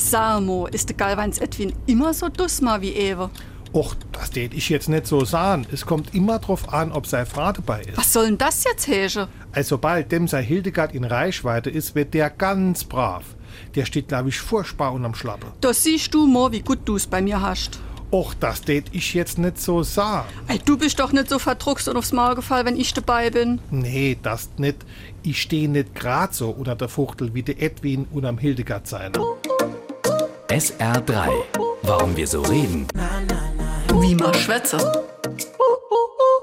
Samo, ist der Galvans Edwin immer so dussma wie Ewe? Och, das tät ich jetzt nicht so sagen. Es kommt immer drauf an, ob sei Frau dabei ist. Was soll denn das jetzt, Hege? Also sobald dem sei Hildegard in Reichweite ist, wird der ganz brav. Der steht, glaub ich, furchtbar unterm Schlappe. Da siehst du mal, wie gut du's bei mir hast. Och, das tät ich jetzt nicht so sagen. Ey, du bist doch nicht so verdruckst und aufs Maul gefallen, wenn ich dabei bin. Nee, das nicht. Ich steh nicht grad so unter der Fuchtel wie der Edwin unterm Hildegard seiner. SR3. Warum wir so reden. Wie man schwätze.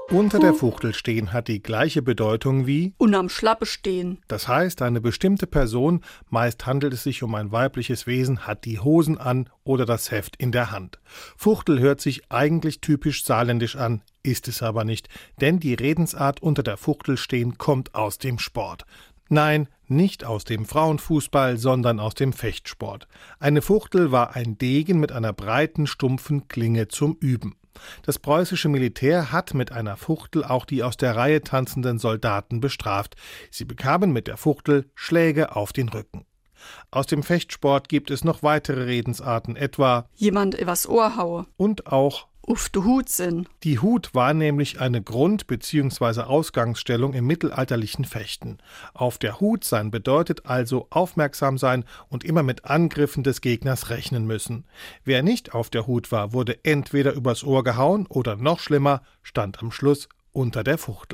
Unter der Fuchtel stehen hat die gleiche Bedeutung wie Und am Schlappe stehen. Das heißt, eine bestimmte Person, meist handelt es sich um ein weibliches Wesen, hat die Hosen an oder das Heft in der Hand. Fuchtel hört sich eigentlich typisch saarländisch an, ist es aber nicht, denn die Redensart unter der Fuchtel stehen kommt aus dem Sport. Nein, nicht aus dem Frauenfußball, sondern aus dem Fechtsport. Eine Fuchtel war ein Degen mit einer breiten, stumpfen Klinge zum Üben. Das preußische Militär hat mit einer Fuchtel auch die aus der Reihe tanzenden Soldaten bestraft. Sie bekamen mit der Fuchtel Schläge auf den Rücken. Aus dem Fechtsport gibt es noch weitere Redensarten, etwa Jemand übers Ohr haue. und auch Uff, du Hut sinn. die Hut war nämlich eine Grund- bzw. Ausgangsstellung im mittelalterlichen Fechten. Auf der Hut sein bedeutet also aufmerksam sein und immer mit Angriffen des Gegners rechnen müssen. Wer nicht auf der Hut war, wurde entweder übers Ohr gehauen oder noch schlimmer, stand am Schluss unter der Fuchtel.